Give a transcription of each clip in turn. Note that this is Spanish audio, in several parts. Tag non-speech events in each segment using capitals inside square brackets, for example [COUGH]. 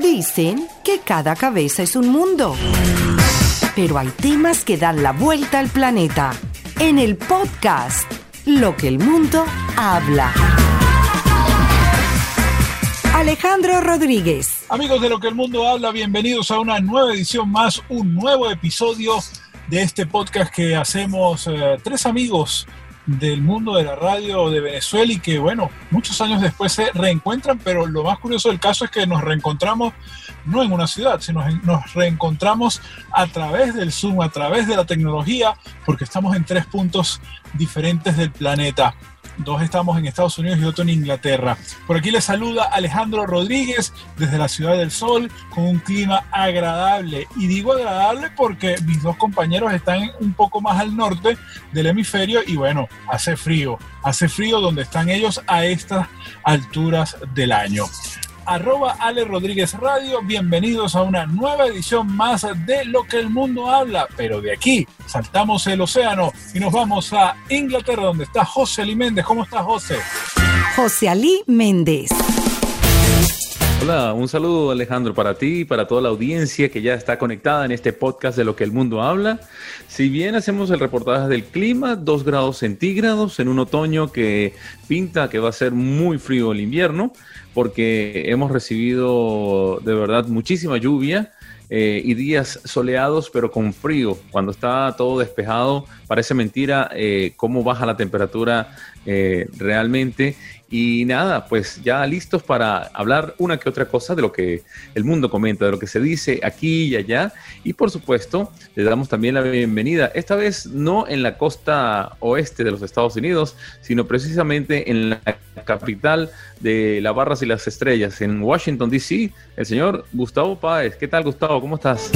Dicen que cada cabeza es un mundo. Pero hay temas que dan la vuelta al planeta. En el podcast, Lo que el mundo habla. Alejandro Rodríguez. Amigos de Lo que el mundo habla, bienvenidos a una nueva edición más, un nuevo episodio de este podcast que hacemos eh, tres amigos del mundo de la radio de Venezuela y que, bueno, muchos años después se reencuentran, pero lo más curioso del caso es que nos reencontramos no en una ciudad, sino nos reencontramos a través del Zoom, a través de la tecnología, porque estamos en tres puntos diferentes del planeta. Dos estamos en Estados Unidos y otro en Inglaterra. Por aquí les saluda Alejandro Rodríguez desde la Ciudad del Sol con un clima agradable. Y digo agradable porque mis dos compañeros están un poco más al norte del hemisferio y bueno, hace frío. Hace frío donde están ellos a estas alturas del año arroba Ale Rodríguez Radio. Bienvenidos a una nueva edición más de Lo que el mundo habla. Pero de aquí saltamos el océano y nos vamos a Inglaterra, donde está José Ali Méndez. ¿Cómo estás, José? José Ali Méndez. Hola, un saludo Alejandro para ti y para toda la audiencia que ya está conectada en este podcast de lo que el mundo habla. Si bien hacemos el reportaje del clima, 2 grados centígrados en un otoño que pinta que va a ser muy frío el invierno, porque hemos recibido de verdad muchísima lluvia. Eh, y días soleados pero con frío. Cuando está todo despejado parece mentira eh, cómo baja la temperatura eh, realmente y nada, pues ya listos para hablar una que otra cosa de lo que el mundo comenta, de lo que se dice aquí y allá. Y por supuesto, le damos también la bienvenida, esta vez no en la costa oeste de los Estados Unidos, sino precisamente en la capital de las barras y las estrellas, en Washington, D.C., el señor Gustavo Páez. ¿Qué tal, Gustavo? ¿Cómo estás?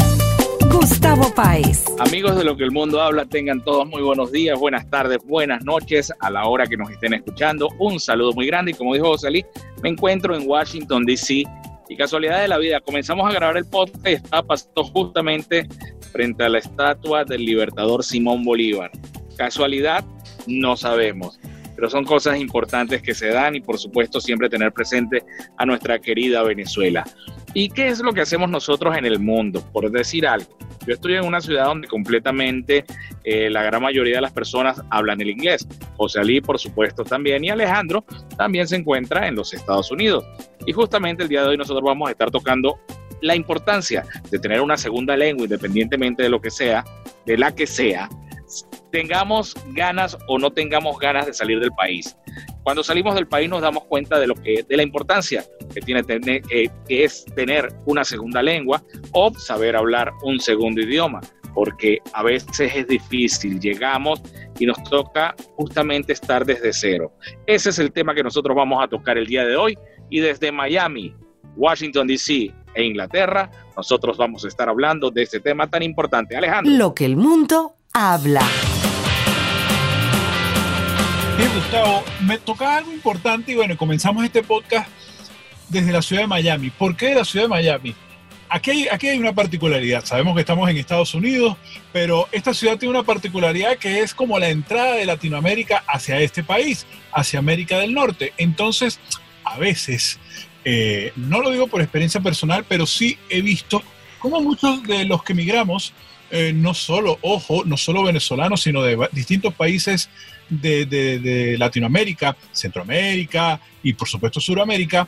Gustavo Páez. Amigos de lo que el mundo habla, tengan todos muy buenos días, buenas tardes, buenas noches a la hora que nos estén escuchando. Un saludo muy grande y como dijo José Luis, me encuentro en Washington, D.C. Y casualidad de la vida, comenzamos a grabar el podcast y está pasando justamente frente a la estatua del libertador Simón Bolívar. Casualidad, no sabemos pero son cosas importantes que se dan y por supuesto siempre tener presente a nuestra querida Venezuela. ¿Y qué es lo que hacemos nosotros en el mundo? Por decir algo, yo estoy en una ciudad donde completamente eh, la gran mayoría de las personas hablan el inglés. José Ali, por supuesto, también. Y Alejandro también se encuentra en los Estados Unidos. Y justamente el día de hoy nosotros vamos a estar tocando la importancia de tener una segunda lengua, independientemente de lo que sea, de la que sea, tengamos ganas o no tengamos ganas de salir del país. Cuando salimos del país nos damos cuenta de lo que de la importancia que tiene tener, que es tener una segunda lengua o saber hablar un segundo idioma, porque a veces es difícil, llegamos y nos toca justamente estar desde cero. Ese es el tema que nosotros vamos a tocar el día de hoy y desde Miami, Washington DC e Inglaterra, nosotros vamos a estar hablando de este tema tan importante. Alejandro. Lo que el mundo habla. Gustavo, me toca algo importante y bueno, comenzamos este podcast desde la ciudad de Miami. ¿Por qué la ciudad de Miami? Aquí hay, aquí hay una particularidad. Sabemos que estamos en Estados Unidos, pero esta ciudad tiene una particularidad que es como la entrada de Latinoamérica hacia este país, hacia América del Norte. Entonces, a veces, eh, no lo digo por experiencia personal, pero sí he visto cómo muchos de los que emigramos, eh, no solo, ojo, no solo venezolanos, sino de distintos países de, Latinoamérica, Centroamérica y por supuesto Suramérica,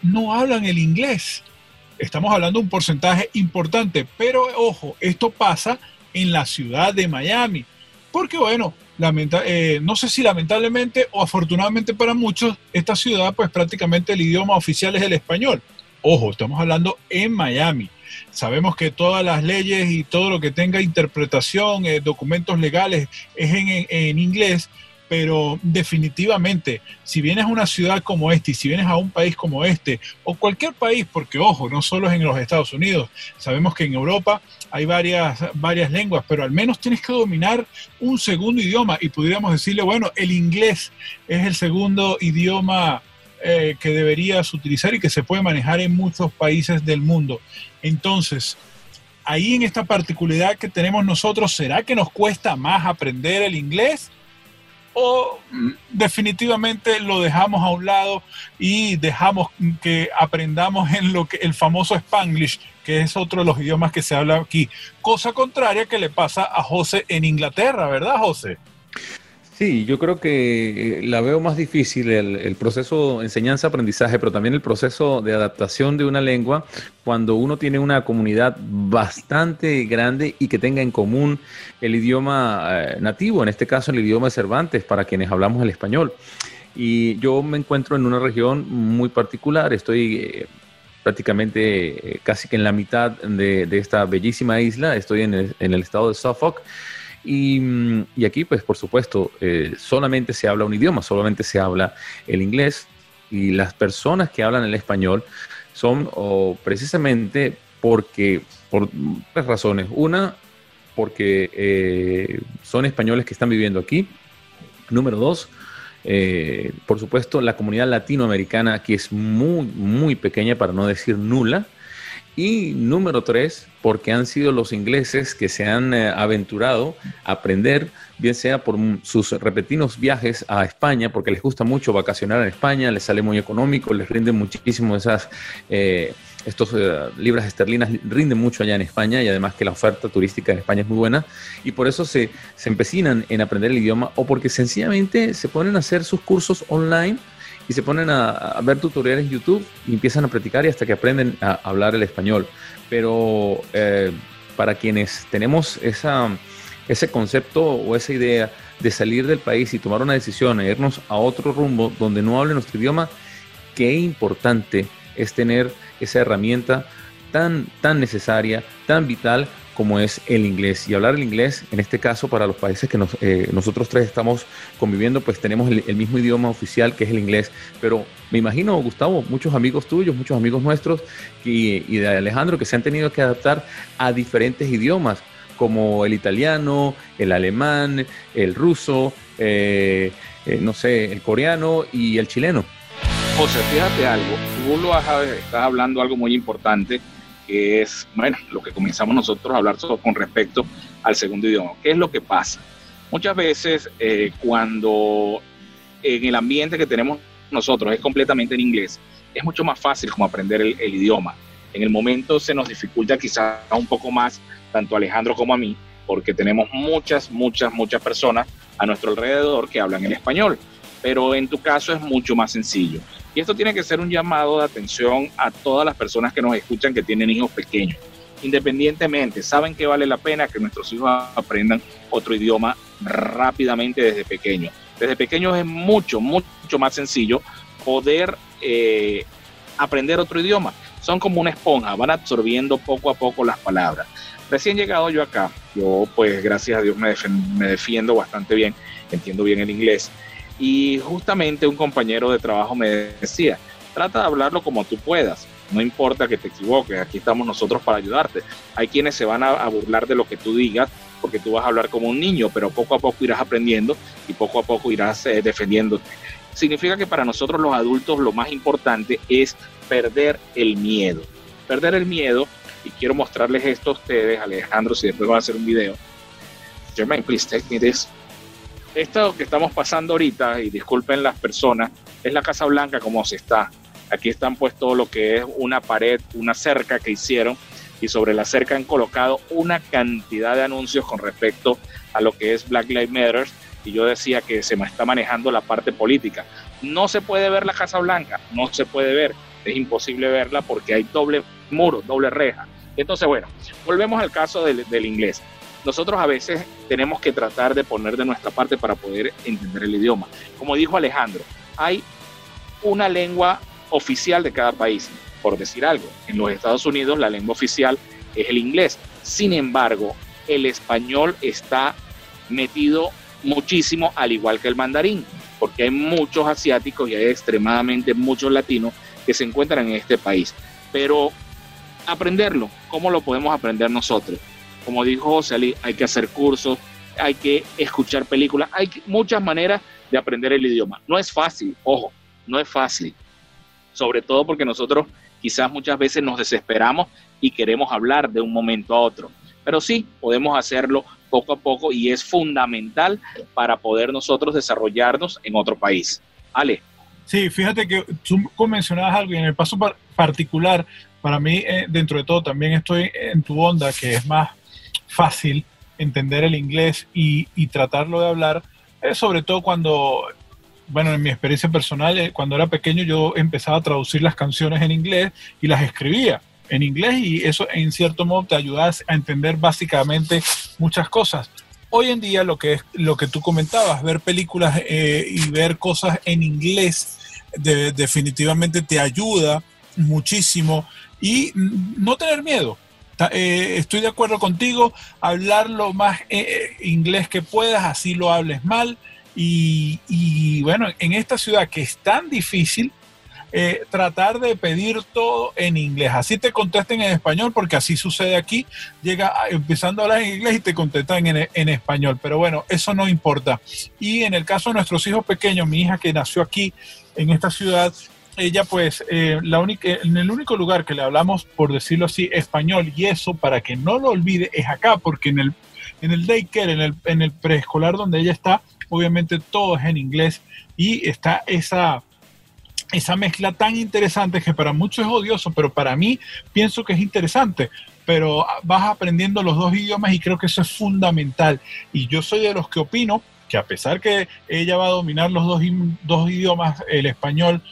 no hablan el inglés. Estamos hablando de un porcentaje importante, pero ojo, esto pasa en la ciudad de Miami, porque bueno, eh, no sé si lamentablemente o afortunadamente para muchos, esta ciudad pues prácticamente el idioma oficial es el español. Ojo, estamos hablando en Miami. Sabemos que todas las leyes y todo lo que tenga interpretación, eh, documentos legales, es en, inglés, pero definitivamente, si vienes a una ciudad como esta y si vienes a un país como este, o cualquier país, porque ojo, no solo es en los Estados Unidos, sabemos que en Europa hay varias, varias lenguas, pero al menos tienes que dominar un segundo idioma y podríamos decirle, bueno, el inglés es el segundo idioma eh, que deberías utilizar y que se puede manejar en muchos países del mundo. Entonces, ahí en esta particularidad que tenemos nosotros, ¿será que nos cuesta más aprender el inglés? o definitivamente lo dejamos a un lado y dejamos que aprendamos en lo que el famoso Spanglish, que es otro de los idiomas que se habla aquí. Cosa contraria que le pasa a José en Inglaterra, ¿verdad, José? Sí, yo creo que eh, la veo más difícil el, el proceso enseñanza-aprendizaje, pero también el proceso de adaptación de una lengua cuando uno tiene una comunidad bastante grande y que tenga en común el idioma eh, nativo, en este caso el idioma de Cervantes, para quienes hablamos el español. Y yo me encuentro en una región muy particular, estoy eh, prácticamente casi que en la mitad de, esta bellísima isla, estoy en el estado de Suffolk. Y, y, aquí, pues por supuesto, eh, solamente se habla un idioma, solamente se habla el inglés y las personas que hablan el español son precisamente porque, por tres razones. Una, porque eh, son españoles que están viviendo aquí. Número dos, eh, por supuesto, la comunidad latinoamericana aquí es muy, muy pequeña, para no decir nula. Y número tres, porque han sido los ingleses que se han eh, aventurado a aprender, bien sea por sus repetidos viajes a España, porque les gusta mucho vacacionar en España, les sale muy económico, les rinden muchísimo esas, eh, estos eh, libras esterlinas, rinden mucho allá en España y además que la oferta turística en España es muy buena y por eso se, se empecinan en aprender el idioma o porque sencillamente se ponen a hacer sus cursos online y se ponen a, ver tutoriales en YouTube y empiezan a practicar y hasta que aprenden a hablar el español. Pero eh, para quienes tenemos esa, ese concepto o esa idea de salir del país y tomar una decisión e irnos a otro rumbo donde no hable nuestro idioma, qué importante es tener esa herramienta tan, tan necesaria, tan vital como es el inglés. Y hablar el inglés, en este caso, para los países que nos, eh, nosotros tres estamos conviviendo, pues tenemos el, el, mismo idioma oficial que es el inglés. Pero me imagino, Gustavo, muchos amigos tuyos, muchos amigos nuestros y, y de Alejandro que se han tenido que adaptar a diferentes idiomas, como el italiano, el alemán, el ruso, eh, eh, no sé, el coreano y el chileno. José, fíjate algo, tú lo has, estás hablando algo muy importante que es, bueno, lo que comenzamos nosotros a hablar con respecto al segundo idioma. ¿Qué es lo que pasa? Muchas veces eh, cuando en el ambiente que tenemos nosotros es completamente en inglés, es mucho más fácil como aprender el, idioma. En el momento se nos dificulta quizás un poco más, tanto Alejandro como a mí, porque tenemos muchas, muchas, muchas personas a nuestro alrededor que hablan el español. Pero en tu caso es mucho más sencillo. Y esto tiene que ser un llamado de atención a todas las personas que nos escuchan que tienen hijos pequeños. Independientemente, saben que vale la pena que nuestros hijos aprendan otro idioma rápidamente desde pequeños. Desde pequeños es mucho, mucho más sencillo poder eh, aprender otro idioma. Son como una esponja, van absorbiendo poco a poco las palabras. Recién llegado yo acá, yo pues gracias a Dios me, me defiendo bastante bien, entiendo bien el inglés y justamente un compañero de trabajo me decía, trata de hablarlo como tú puedas, no importa que te equivoques, aquí estamos nosotros para ayudarte. Hay quienes se van a, burlar de lo que tú digas porque tú vas a hablar como un niño, pero poco a poco irás aprendiendo y poco a poco irás eh, defendiéndote. Significa que para nosotros los adultos lo más importante es perder el miedo. Perder el miedo, y quiero mostrarles esto a ustedes, Alejandro, si después van a hacer un video. Jermaine, please take me this esto que estamos pasando ahorita, y disculpen las personas, es la Casa Blanca como se está. Aquí están pues todo lo que es una pared, una cerca que hicieron y sobre la cerca han colocado una cantidad de anuncios con respecto a lo que es Black Lives Matter y yo decía que se me está manejando la parte política. No se puede ver la Casa Blanca, no se puede ver, es imposible verla porque hay doble muro, doble reja. Entonces, bueno, volvemos al caso del, del inglés nosotros a veces tenemos que tratar de poner de nuestra parte para poder entender el idioma. Como dijo Alejandro, hay una lengua oficial de cada país, por decir algo. En los Estados Unidos la lengua oficial es el inglés. Sin embargo, el español está metido muchísimo al igual que el mandarín, porque hay muchos asiáticos y hay extremadamente muchos latinos que se encuentran en este país. Pero aprenderlo, ¿cómo lo podemos aprender nosotros? Como dijo José hay que hacer cursos, hay que escuchar películas, hay muchas maneras de aprender el idioma. No es fácil, ojo, no es fácil. Sobre todo porque nosotros quizás muchas veces nos desesperamos y queremos hablar de un momento a otro. Pero sí, podemos hacerlo poco a poco y es fundamental para poder nosotros desarrollarnos en otro país. Ale. Sí, fíjate que tú mencionabas algo y en el paso particular, para mí, eh, dentro de todo, también estoy en tu onda, que es más fácil entender el inglés y, tratarlo de hablar, eh, sobre todo cuando, bueno, en mi experiencia personal, eh, cuando era pequeño yo empezaba a traducir las canciones en inglés y las escribía en inglés y eso en cierto modo te ayuda a entender básicamente muchas cosas. Hoy en día lo que es lo que tú comentabas, ver películas eh, y ver cosas en inglés definitivamente te ayuda muchísimo y no tener miedo. Eh, estoy de acuerdo contigo, hablar lo más eh, inglés que puedas, así lo hables mal. Y, y, bueno, en esta ciudad que es tan difícil, eh, tratar de pedir todo en inglés. Así te contesten en español, porque así sucede aquí. Llega empezando a hablar en inglés y te contestan en, español. Pero bueno, eso no importa. Y en el caso de nuestros hijos pequeños, mi hija que nació aquí en esta ciudad, ella pues eh, la única, en el único lugar que le hablamos, por decirlo así, español y eso para que no lo olvide es acá, porque en el, en el daycare, en el, en el preescolar donde ella está, obviamente todo es en inglés y está esa esa mezcla tan interesante que para muchos es odioso, pero para mí pienso que es interesante. Pero vas aprendiendo los dos idiomas y creo que eso es fundamental. Y yo soy de los que opino que a pesar que ella va a dominar los dos, dos idiomas, el español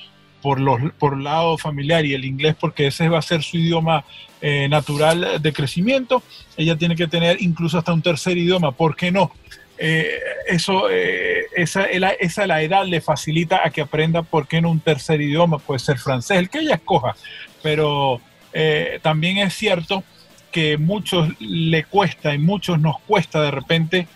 por, los, por lado familiar y el inglés porque ese va a ser su idioma eh, natural de crecimiento, ella tiene que tener incluso hasta un tercer idioma. ¿Por qué no? Eh, eso, eh, esa, esa, la edad le facilita a que aprenda, ¿por qué no un tercer idioma? Puede ser francés, el que ella escoja. Pero también es cierto que muchos le cuesta y muchos nos cuesta de repente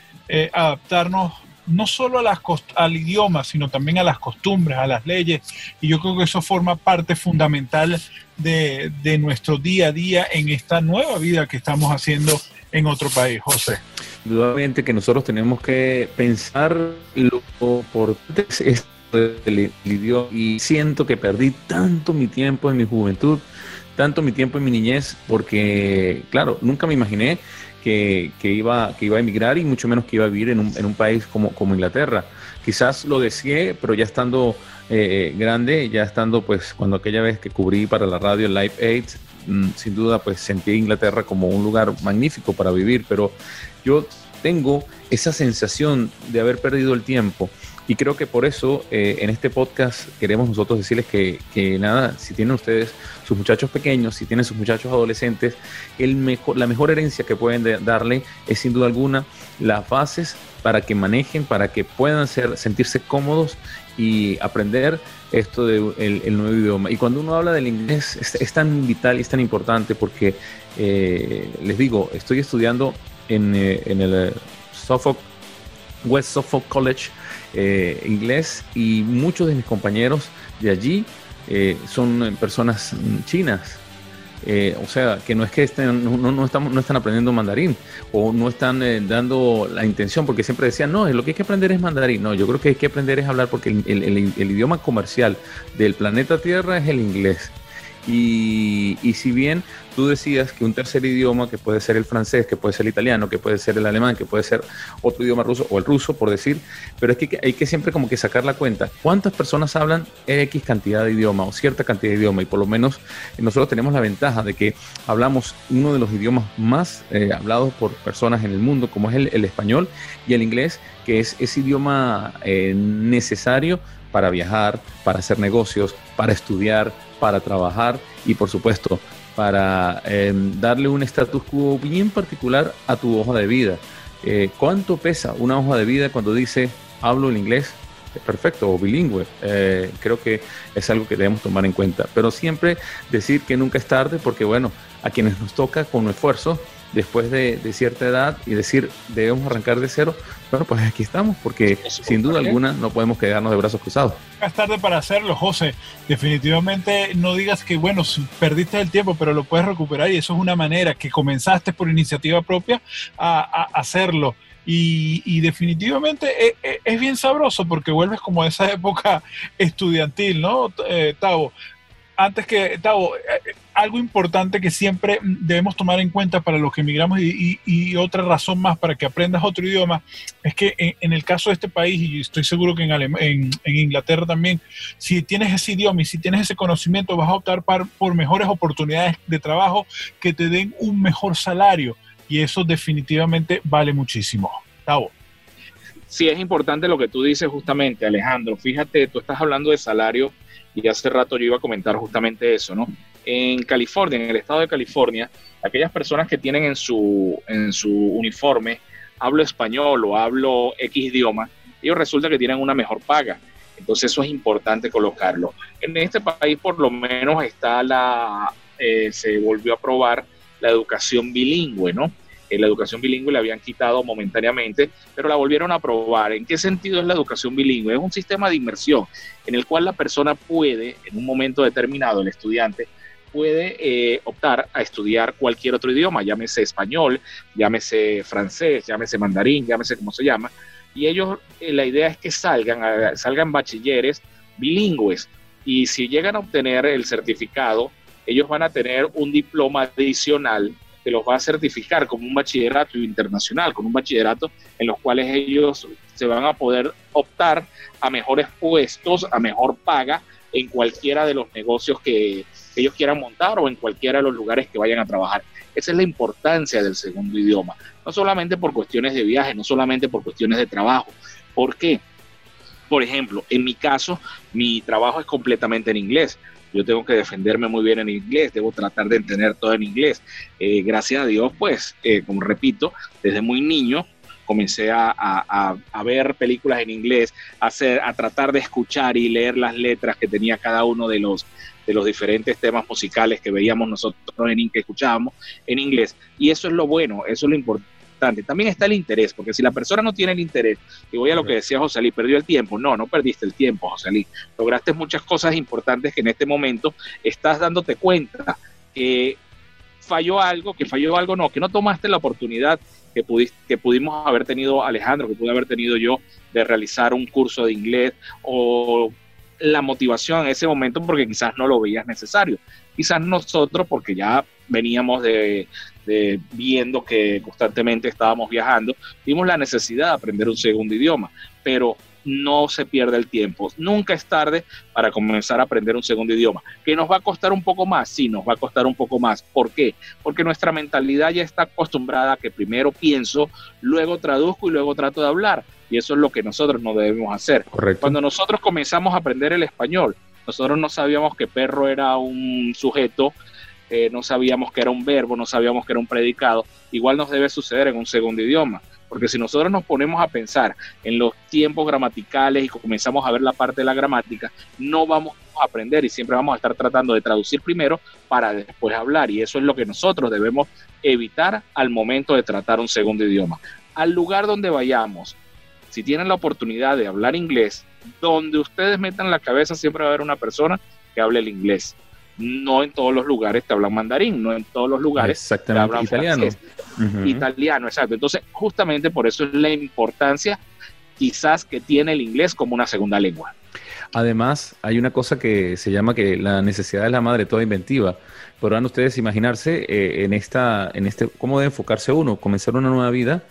adaptarnos no solo a las al idioma, sino también a las costumbres, a las leyes. Y yo creo que eso forma parte fundamental de, de nuestro día a día en esta nueva vida que estamos haciendo en otro país, José. Indudablemente que nosotros tenemos que pensar lo importante es el, idioma y siento que perdí tanto mi tiempo en mi juventud, tanto mi tiempo en mi niñez, porque claro, nunca me imaginé que, iba, que iba a emigrar y mucho menos que iba a vivir en un, en un país como, como Inglaterra. Quizás lo deseé, pero ya estando eh, grande, ya estando pues cuando aquella vez que cubrí para la radio Live 8, mm, sin duda pues sentí Inglaterra como un lugar magnífico para vivir, pero yo tengo esa sensación de haber perdido el tiempo. Y creo que por eso eh, en este podcast queremos nosotros decirles que, que, nada, si tienen ustedes sus muchachos pequeños, si tienen sus muchachos adolescentes, el mejor, la mejor herencia que pueden darle es sin duda alguna las bases para que manejen, para que puedan ser, sentirse cómodos y aprender esto del de nuevo idioma. Y cuando uno habla del inglés es, tan vital y es tan importante porque, eh, les digo, estoy estudiando en, eh, en el eh, Suffolk, West Suffolk College eh, inglés y muchos de mis compañeros de allí son personas chinas. o sea, que no es que estén, no, no, estamos, no están aprendiendo mandarín o no están dando la intención, porque siempre decían, no, lo que hay que aprender es mandarín. No, yo creo que hay que aprender es hablar porque el, el idioma comercial del planeta Tierra es el inglés. Y, si bien tú decías que un tercer idioma, que puede ser el francés, que puede ser el italiano, que puede ser el alemán, que puede ser otro idioma ruso o el ruso, por decir, pero es que hay que siempre como que sacar la cuenta. ¿Cuántas personas hablan X cantidad de idioma o cierta cantidad de idioma? Y por lo menos nosotros tenemos la ventaja de que hablamos uno de los idiomas más eh, hablados por personas en el mundo, como es el, español y el inglés, que es ese idioma eh, necesario para viajar, para hacer negocios, para estudiar, para trabajar y por supuesto para em, darle un status quo bien particular a tu hoja de vida. Eh, ¿Cuánto pesa una hoja de vida cuando dice hablo el inglés? Perfecto, o bilingüe. Eh, creo que es algo que debemos tomar en cuenta. Pero siempre decir que nunca es tarde porque, bueno, a quienes nos toca con esfuerzo, después de, cierta edad y decir debemos arrancar de cero, bueno, pues aquí estamos, porque sin duda alguna no podemos quedarnos de brazos cruzados. Es tarde para hacerlo, José. Definitivamente no digas que, bueno, perdiste el tiempo, pero lo puedes recuperar y eso es una manera que comenzaste por iniciativa propia a, hacerlo. Y, definitivamente es, es, bien sabroso porque vuelves como a esa [LAUGHS] época estudiantil, ¿no, eh, Tavo? Antes que, Tavo, eh, algo importante que siempre debemos tomar en cuenta para los que emigramos y, otra razón más para que aprendas otro idioma es que en, el caso de este país, y estoy seguro que en, en, Inglaterra también, si tienes ese idioma y si tienes ese conocimiento, vas a optar por mejores oportunidades de trabajo que te den un mejor salario. Y eso definitivamente vale muchísimo. Tavo. Sí, es importante lo que tú dices justamente, Alejandro. Fíjate, tú estás hablando de salario y hace rato yo iba a comentar justamente eso, ¿no? En California, en el estado de California, aquellas personas que tienen en su, en su uniforme hablo español o hablo X idioma, ellos resulta que tienen una mejor paga. Entonces eso es importante colocarlo. En este país por lo menos está la, eh, se volvió a aprobar la educación bilingüe, ¿no? Eh, la educación bilingüe la habían quitado momentáneamente, pero la volvieron a aprobar. ¿En qué sentido es la educación bilingüe? Es un sistema de inmersión en el cual la persona puede, en un momento determinado, el estudiante, puede eh, optar a estudiar cualquier otro idioma, llámese español, llámese francés, llámese mandarín, llámese como se llama, y ellos, eh, la idea es que salgan, salgan bachilleres bilingües, y si llegan a obtener el certificado, ellos van a tener un diploma adicional que los va a certificar como un bachillerato internacional, con un bachillerato en los cuales ellos se van a poder optar a mejores puestos, a mejor paga en cualquiera de los negocios que ellos quieran montar o en cualquiera de los lugares que vayan a trabajar. Esa es la importancia del segundo idioma, no solamente por cuestiones de viaje, no solamente por cuestiones de trabajo. ¿Por qué? Por ejemplo, en mi caso, mi trabajo es completamente en inglés yo tengo que defenderme muy bien en inglés, debo tratar de entender todo en inglés. Eh, gracias a Dios, pues, eh, como repito, desde muy niño comencé a, a, ver películas en inglés, a, hacer, a tratar de escuchar y leer las letras que tenía cada uno de los, de los diferentes temas musicales que veíamos nosotros en que escuchábamos en inglés. Y eso es lo bueno, eso es lo importante también está el interés, porque si la persona no tiene el interés, y voy a lo que decía José Luis, perdió el tiempo. No, no perdiste el tiempo, José Luis. Lograste muchas cosas importantes que en este momento estás dándote cuenta que falló algo, que falló algo, no, que no tomaste la oportunidad que, pudimos haber tenido Alejandro, que pude haber tenido yo de realizar un curso de inglés o la motivación en ese momento porque quizás no lo veías necesario. Quizás nosotros, porque ya veníamos de, viendo que constantemente estábamos viajando, vimos la necesidad de aprender un segundo idioma, pero no se pierde el tiempo. Nunca es tarde para comenzar a aprender un segundo idioma. ¿Que nos va a costar un poco más? Sí, nos va a costar un poco más. ¿Por qué? Porque nuestra mentalidad ya está acostumbrada a que primero pienso, luego traduzco y luego trato de hablar. Y eso es lo que nosotros no debemos hacer. Cuando nosotros comenzamos a aprender el español, nosotros no sabíamos que perro era un sujeto eh, no sabíamos que era un verbo, no sabíamos que era un predicado, igual nos debe suceder en un segundo idioma. Porque si nosotros nos ponemos a pensar en los tiempos gramaticales y comenzamos a ver la parte de la gramática, no vamos a aprender y siempre vamos a estar tratando de traducir primero para después hablar. Y eso es lo que nosotros debemos evitar al momento de tratar un segundo idioma. Al lugar donde vayamos, si tienen la oportunidad de hablar inglés, donde ustedes metan la cabeza siempre va a haber una persona que hable el inglés no en todos los lugares te hablan mandarín, no en todos los lugares te hablan italiano. Italiano, exacto. Entonces, justamente por eso es la importancia quizás que tiene el inglés como una segunda lengua. Además, hay una cosa que se llama que la necesidad es la madre toda inventiva. Podrán ustedes imaginarse eh, en esta, en este, cómo debe enfocarse uno, comenzar una nueva vida.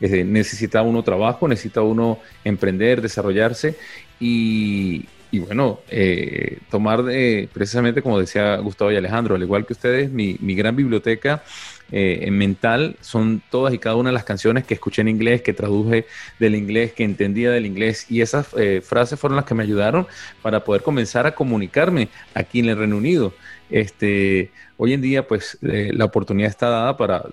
necesita uno trabajo, necesita uno emprender, desarrollarse y, y bueno, eh, tomar de, precisamente como decía Gustavo y Alejandro, al igual que ustedes, mi, gran biblioteca eh, mental son todas y cada una de las canciones que escuché en inglés, que traduje del inglés, que entendía del inglés y esas eh, frases fueron las que me ayudaron para poder comenzar a comunicarme aquí en el Reino Unido. Este, hoy en día, pues la oportunidad está dada para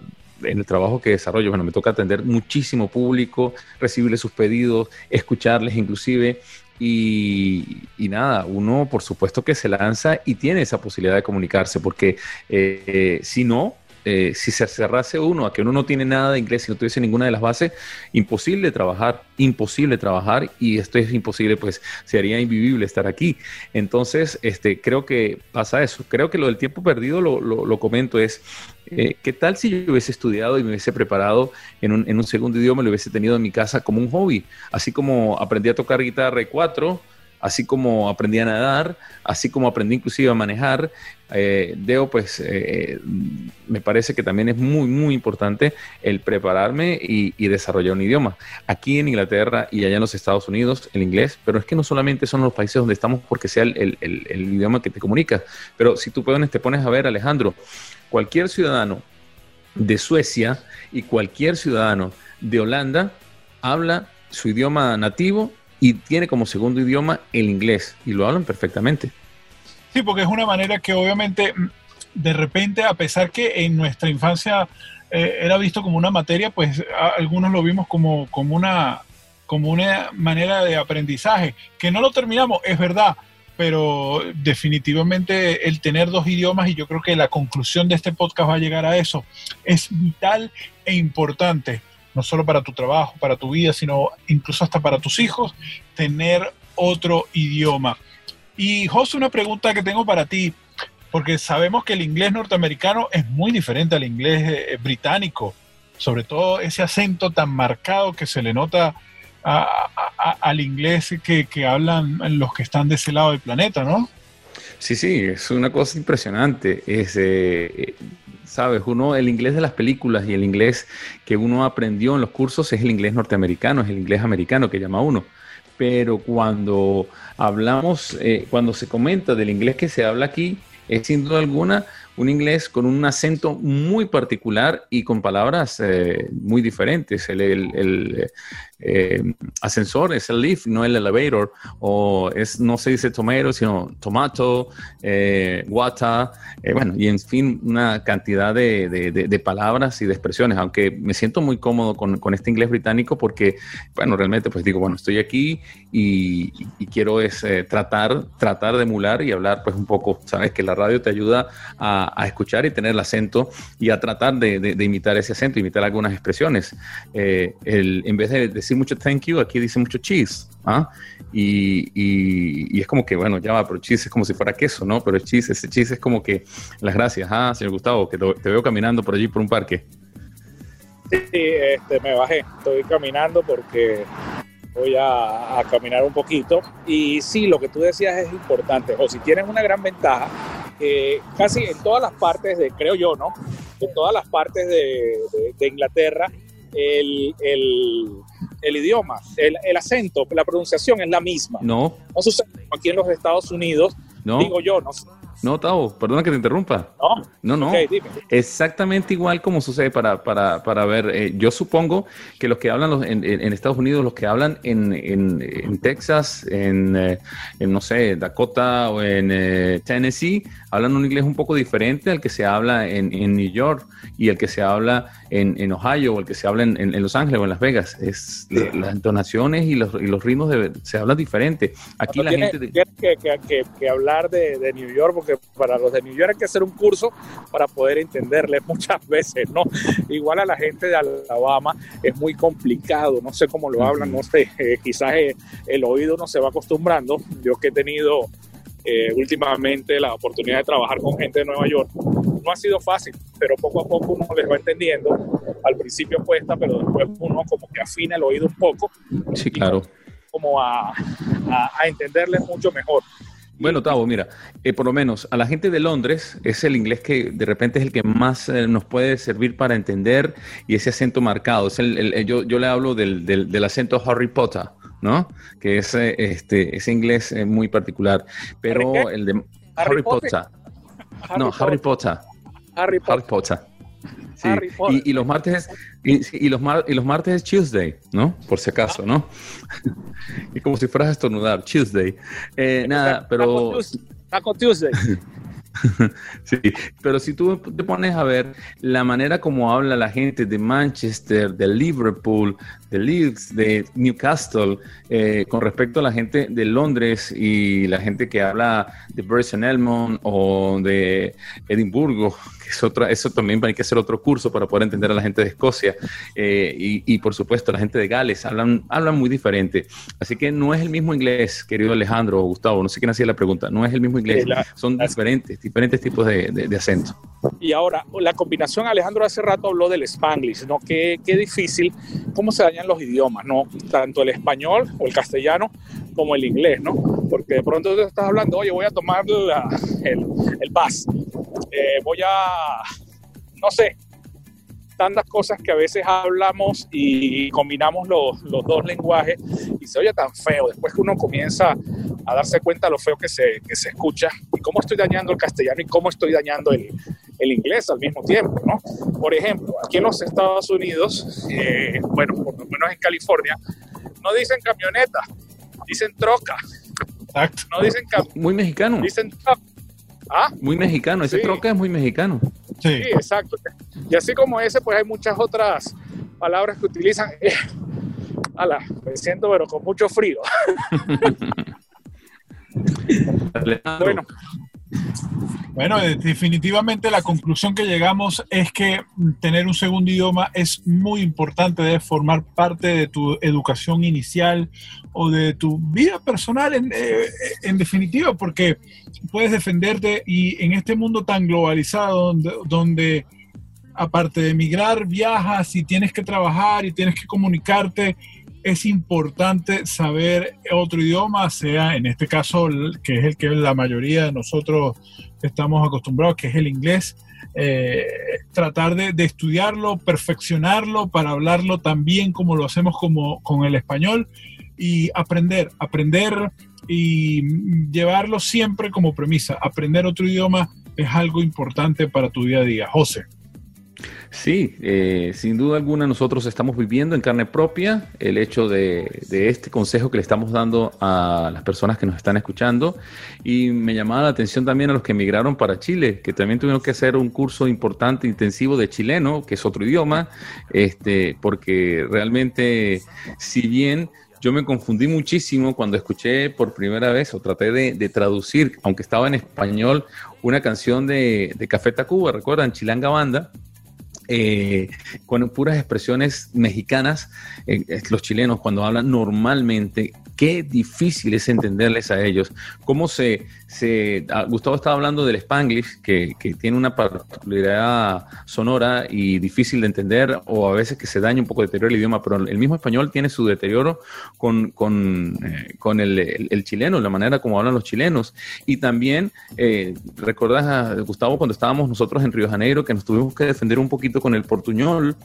en el trabajo que desarrollo, bueno, me toca atender muchísimo público, recibirle sus pedidos, escucharles inclusive, y, nada, uno por supuesto que se lanza y tiene esa posibilidad de comunicarse, porque eh, si no, eh, si se cerrase uno a que uno no tiene nada de inglés y no tuviese ninguna de las bases, imposible trabajar, imposible trabajar y esto es imposible, pues sería invivible estar aquí. Entonces, este, creo que pasa eso. Creo que lo del tiempo perdido, lo, lo, comento, es eh, ¿qué tal si yo hubiese estudiado y me hubiese preparado en un, en un segundo idioma, lo hubiese tenido en mi casa como un hobby? Así como aprendí a tocar guitarra 4 así como aprendí a nadar, así como aprendí inclusive a manejar, eh, Deo, pues eh, me parece que también es muy, muy importante el prepararme y, desarrollar un idioma. Aquí en Inglaterra y allá en los Estados Unidos, el inglés, pero es que no solamente son los países donde estamos porque sea el, idioma que te comunica, pero si tú puedes, te pones a ver, Alejandro, cualquier ciudadano de Suecia y cualquier ciudadano de Holanda habla su idioma nativo y tiene como segundo idioma el inglés y lo hablan perfectamente. Sí, porque es una manera que obviamente mm, de repente, a pesar que en nuestra infancia eh, era visto como una materia, pues algunos lo vimos como, como, una, como una manera de aprendizaje, que no lo terminamos, es verdad, pero definitivamente el tener dos idiomas, y yo creo que la conclusión de este podcast va a llegar a eso, es vital e importante no solo para tu trabajo, para tu vida, sino incluso hasta para tus hijos, tener otro idioma. Y José, una pregunta que tengo para ti, porque sabemos que el inglés norteamericano es muy diferente al inglés eh, británico, sobre todo ese acento tan marcado que se le nota al inglés que, que hablan los que están de ese lado del planeta, ¿no? Sí, sí, es una cosa impresionante. Es, eh, ¿sabes? Uno, el inglés de las películas y el inglés que uno aprendió en los cursos es el inglés norteamericano, es el inglés americano que llama uno. Pero cuando hablamos, eh, cuando se comenta del inglés que se habla aquí, es sin duda alguna un inglés con un acento muy particular y con palabras eh, muy diferentes. El, eh, ascensor es el lift, no el elevator, o es, no se dice tomato, sino tomato, eh, water, bueno, y en fin, una cantidad de, palabras y de expresiones, aunque me siento muy cómodo con, este inglés británico porque, bueno, realmente pues digo, bueno, estoy aquí y, quiero es tratar, tratar de emular y hablar pues un poco, sabes que la radio te ayuda a, a, escuchar y tener el acento y a tratar de, imitar ese acento, imitar algunas expresiones. Eh, en vez de decir mucho thank you, aquí dice mucho cheese. ¿ah? Y, es como que, bueno, ya va, pero cheese es como si fuera queso, ¿no? Pero cheese, ese cheese es como que las gracias, ah, señor Gustavo, que te, veo caminando por allí por un parque. Sí, este, me bajé, estoy caminando porque voy a, caminar un poquito. Y sí, lo que tú decías es importante. O si tienes una gran ventaja, casi en todas las partes de, creo yo, ¿no? En todas las partes de, Inglaterra, el, idioma, el, el, acento, la pronunciación es la misma. No. No sucede aquí en los Estados Unidos. No. Digo yo, no, no, Tavo, perdona que te interrumpa. No, no, no. Exactamente igual como sucede para, para, para ver. Eh, yo supongo que los que hablan en, Estados Unidos, los que hablan en, en, Texas, en, eh, en, no sé, Dakota o en eh, Tennessee, hablan un inglés un poco diferente al que se habla en, New York y el que se habla en, Ohio o el que se habla en, Los Ángeles o en Las Vegas. Es las entonaciones y los, y los ritmos se hablan diferente. Aquí la gente. Tienes que, que, hablar de, de New York porque para los de New York hay que hacer un curso para poder entenderle [LAUGHS] muchas veces, ¿no? Igual a la gente de Alabama es muy complicado, no sé cómo lo hablan, no sé, eh, [LAUGHS] quizás eh, el oído no se va acostumbrando. Yo que he tenido eh, últimamente la oportunidad de trabajar con gente de Nueva York. No ha sido fácil, pero poco a poco uno les va entendiendo. Al principio cuesta, pero después uno como que afina el oído un poco. Sí, claro. Como a, a, a entenderles mucho mejor. Bueno, Tavo, mira, eh, por lo menos a la gente de Londres es el inglés que de repente es el que más eh, nos puede servir para entender y ese acento marcado. Es el, yo, yo, le hablo del, del, acento Harry Potter, ¿no? Que es este, ese inglés muy particular. Pero el de Harry, Potter. no, Harry Potter. Harry Potter. Y, los martes es, y, los y los martes es Tuesday, ¿no? Por si acaso, ¿no? [LAUGHS] y como si fueras a estornudar, Tuesday. Eh, nada, pero... Taco Tuesday. [LAUGHS] sí, pero si tú te pones a ver la manera como habla la gente de Manchester, de Liverpool, de Leeds, de Newcastle, eh, con respecto a la gente de Londres y la gente que habla de Burton Elmond o de Edimburgo, [LAUGHS] que es otra, eso también hay que hacer otro curso para poder entender a la gente de Escocia eh, y, por supuesto la gente de Gales, hablan, hablan muy diferente. Así que no es el mismo inglés, querido Alejandro o Gustavo, no sé quién hacía la pregunta, no es el mismo inglés, son diferentes, diferentes tipos de, de, acento. Y ahora, la combinación, Alejandro hace rato habló del Spanglish, ¿no? Qué, qué difícil, cómo se dañan los idiomas, ¿no? Tanto el español o el castellano como el inglés, ¿no? Porque de pronto tú estás hablando, oye, voy a tomar el, vas. Eh, voy a, no sé, tantas cosas que a veces hablamos y combinamos los, los, dos lenguajes y se oye tan feo. Después que uno comienza a darse cuenta de lo feo que se, que se escucha y cómo estoy dañando el castellano y cómo estoy dañando el, el inglés al mismo tiempo, ¿no? Por ejemplo, aquí en los Estados Unidos, eh, bueno, por lo menos en California, no dicen camioneta, dicen troca. Exacto. No dicen Muy mexicano. Dicen troca. ¿Ah? Muy mexicano, ese troca es muy mexicano. Sí. sí. exacto. Y así como ese, pues hay muchas otras palabras que utilizan. Eh, [LAUGHS] ala, me siento, pero con mucho frío. [LAUGHS] bueno, bueno, eh, definitivamente la conclusión que llegamos es que tener un segundo idioma es muy importante, debe formar parte de tu educación inicial o de tu vida personal en, eh, en definitiva, porque puedes defenderte y en este mundo tan globalizado donde, donde aparte de emigrar, viajas y tienes que trabajar y tienes que comunicarte, es importante saber otro idioma, sea en este caso, que es el que la mayoría de nosotros estamos acostumbrados, que es el inglés, eh, tratar de, estudiarlo, perfeccionarlo para hablarlo tan bien como lo hacemos como, con el español y aprender, aprender y llevarlo siempre como premisa. Aprender otro idioma es algo importante para tu día a día. José. Sí, eh, sin duda alguna nosotros estamos viviendo en carne propia el hecho de, este consejo que le estamos dando a las personas que nos están escuchando. Y me llamaba la atención también a los que emigraron para Chile, que también tuvieron que hacer un curso importante, intensivo de chileno, que es otro idioma, este, porque realmente si bien yo me confundí muchísimo cuando escuché por primera vez o traté de, de traducir, aunque estaba en español, una canción de, de Café Tacuba, recuerdan, Chilanga Banda, eh, con puras expresiones mexicanas, eh, los chilenos cuando hablan normalmente, qué difícil es entenderles a ellos. Cómo se, se ah, Gustavo estaba hablando del Spanglish, que, que, tiene una particularidad sonora y difícil de entender, o a veces que se daña un poco deterioro el idioma, pero el mismo español tiene su deterioro con, con, eh, con el, el, el, chileno, la manera como hablan los chilenos. Y también, eh, ¿recordás, Gustavo, cuando estábamos nosotros en Río Janeiro, que nos tuvimos que defender un poquito con el portuñol?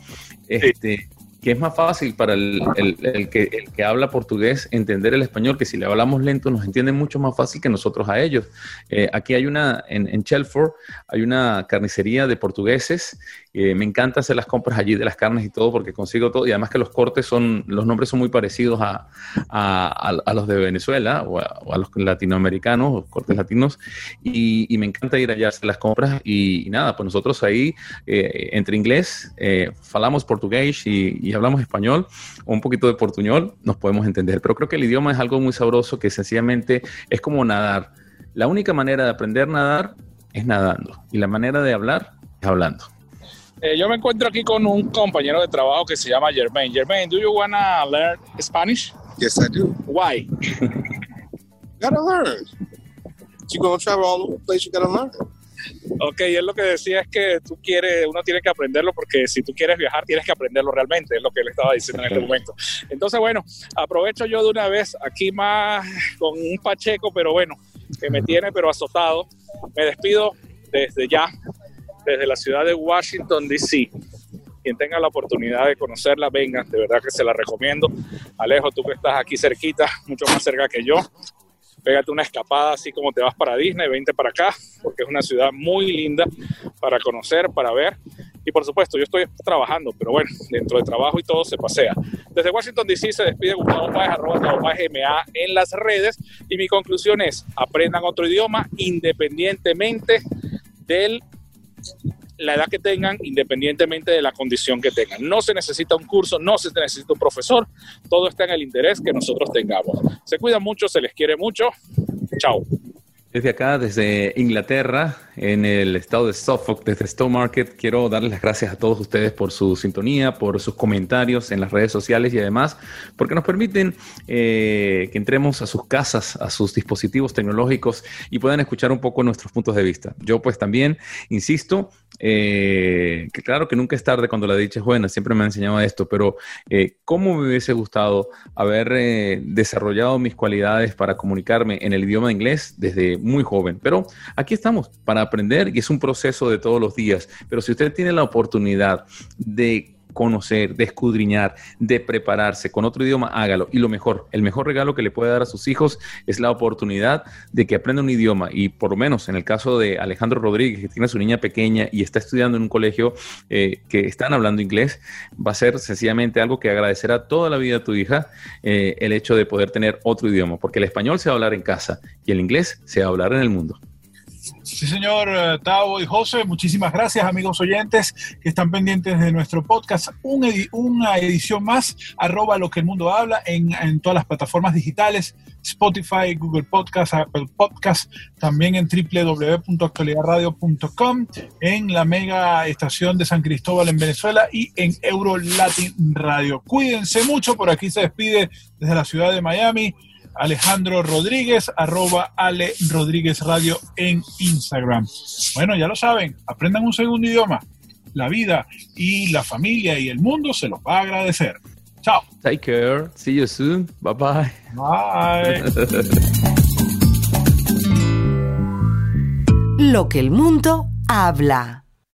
Este, sí que es más fácil para el, el, que, el, que, habla portugués entender el español, que si le hablamos lento nos entienden mucho más fácil que nosotros a ellos. Eh, aquí hay una, en, en Chelford, hay una carnicería de portugueses eh, me encanta hacer las compras allí de las carnes y todo porque consigo todo. Y además que los cortes son, los nombres son muy parecidos a, a, los de Venezuela o, a, los latinoamericanos, los cortes latinos. Y, me encanta ir allá a hacer las compras. Y, nada, pues nosotros ahí eh, entre inglés, eh, falamos portugués y, hablamos español un poquito de portuñol, nos podemos entender, pero creo que el idioma es algo muy sabroso que sencillamente es como nadar. La única manera de aprender a nadar es nadando. Y la manera de hablar es hablando. Eh, yo me encuentro aquí con un compañero de trabajo que se llama Germain. Germain, do you wanna learn Spanish? Yes, I do. Why? [LAUGHS] gotta learn. You're gonna travel all over the place, you gotta learn. Ok, él lo que decía es que tú quieres, uno tiene que aprenderlo porque si tú quieres viajar tienes que aprenderlo realmente, es lo que él estaba diciendo en este [LAUGHS] momento. Entonces, bueno, aprovecho yo de una vez aquí más con un Pacheco, pero bueno, que me tiene pero azotado. Me despido desde ya desde la ciudad de Washington, D.C. Quien tenga la oportunidad de conocerla, venga, de verdad que se la recomiendo. Alejo, tú que estás aquí cerquita, mucho más cerca que yo, pégate una escapada así como te vas para Disney, vente para acá, porque es una ciudad muy linda para conocer, para ver. Y por supuesto, yo estoy trabajando, pero bueno, dentro de trabajo y todo se pasea. Desde Washington DC se despide Gustavo Páez, arroba Gustavo Páez MA en las redes. Y mi conclusión es, aprendan otro idioma independientemente del la edad que tengan, independientemente de la condición que tengan. No se necesita un curso, no se necesita un profesor, todo está en el interés que nosotros tengamos. Se cuidan mucho, se les quiere mucho. Chao. Desde acá, desde Inglaterra, en el estado de Suffolk, desde Stowmarket, quiero darles las gracias a todos ustedes por su sintonía, por sus comentarios en las redes sociales y además porque nos permiten eh, que entremos a sus casas, a sus dispositivos tecnológicos y puedan escuchar un poco nuestros puntos de vista. Yo pues también, insisto, eh, que claro que nunca es tarde cuando la dicha es buena, siempre me ha enseñado esto, pero eh, ¿cómo me hubiese gustado haber eh, desarrollado mis cualidades para comunicarme en el idioma inglés desde muy joven? Pero aquí estamos para aprender y es un proceso de todos los días. Pero si usted tiene la oportunidad de conocer, de escudriñar, de prepararse con otro idioma, hágalo. Y lo mejor, el mejor regalo que le puede dar a sus hijos es la oportunidad de que aprenda un idioma. Y por lo menos en el caso de Alejandro Rodríguez, que tiene su niña pequeña y está estudiando en un colegio eh, que están hablando inglés, va a ser sencillamente algo que agradecerá toda la vida a tu hija eh, el hecho de poder tener otro idioma, porque el español se va a hablar en casa y el inglés se va a hablar en el mundo. Sí, señor eh, Tavo y José, muchísimas gracias, amigos oyentes que están pendientes de nuestro podcast. una edición más, arroba lo que el mundo habla en, todas las plataformas digitales, Spotify, Google Podcast, Apple Podcast, también en www.actualidadradio.com, en la mega estación de San Cristóbal en Venezuela y en Euro Latin Radio. Cuídense mucho, por aquí se despide desde la ciudad de Miami. Alejandro Rodríguez, arroba Ale Rodríguez Radio en Instagram. Bueno, ya lo saben, aprendan un segundo idioma. La vida y la familia y el mundo se los va a agradecer. Chao. Take care. See you soon. Bye bye. Bye. Lo que el mundo habla.